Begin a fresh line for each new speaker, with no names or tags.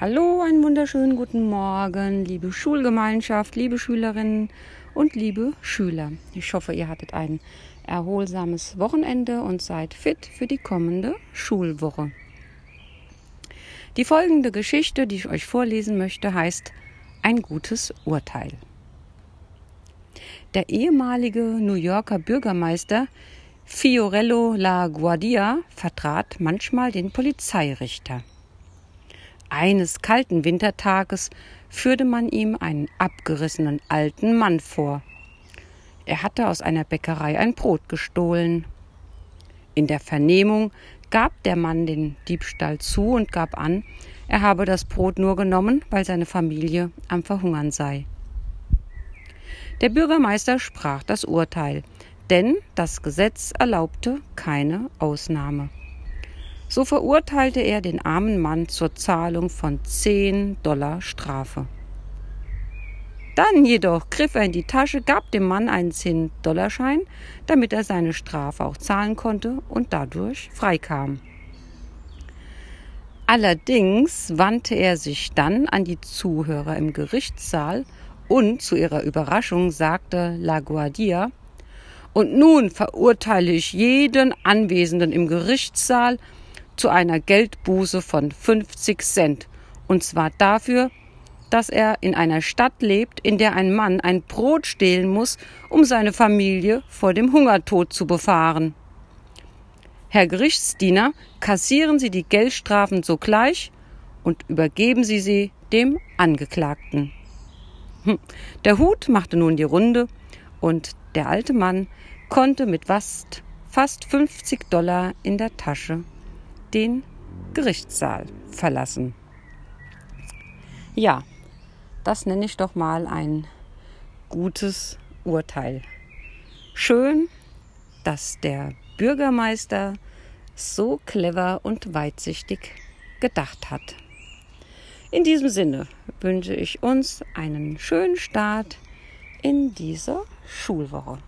Hallo, einen wunderschönen guten Morgen, liebe Schulgemeinschaft, liebe Schülerinnen und liebe Schüler. Ich hoffe, ihr hattet ein erholsames Wochenende und seid fit für die kommende Schulwoche. Die folgende Geschichte, die ich euch vorlesen möchte, heißt Ein gutes Urteil. Der ehemalige New Yorker Bürgermeister Fiorello La Guardia vertrat manchmal den Polizeirichter. Eines kalten Wintertages führte man ihm einen abgerissenen alten Mann vor. Er hatte aus einer Bäckerei ein Brot gestohlen. In der Vernehmung gab der Mann den Diebstahl zu und gab an, er habe das Brot nur genommen, weil seine Familie am Verhungern sei. Der Bürgermeister sprach das Urteil, denn das Gesetz erlaubte keine Ausnahme. So verurteilte er den armen Mann zur Zahlung von 10 Dollar Strafe. Dann jedoch griff er in die Tasche, gab dem Mann einen 10-Dollarschein, damit er seine Strafe auch zahlen konnte und dadurch freikam. Allerdings wandte er sich dann an die Zuhörer im Gerichtssaal und zu ihrer Überraschung sagte La Guardia, und nun verurteile ich jeden Anwesenden im Gerichtssaal zu einer Geldbuße von 50 Cent. Und zwar dafür, dass er in einer Stadt lebt, in der ein Mann ein Brot stehlen muss, um seine Familie vor dem Hungertod zu befahren. Herr Gerichtsdiener, kassieren Sie die Geldstrafen sogleich und übergeben Sie sie dem Angeklagten. Hm, der Hut machte nun die Runde und der alte Mann konnte mit fast, fast 50 Dollar in der Tasche den Gerichtssaal verlassen. Ja, das nenne ich doch mal ein gutes Urteil. Schön, dass der Bürgermeister so clever und weitsichtig gedacht hat. In diesem Sinne wünsche ich uns einen schönen Start in dieser Schulwoche.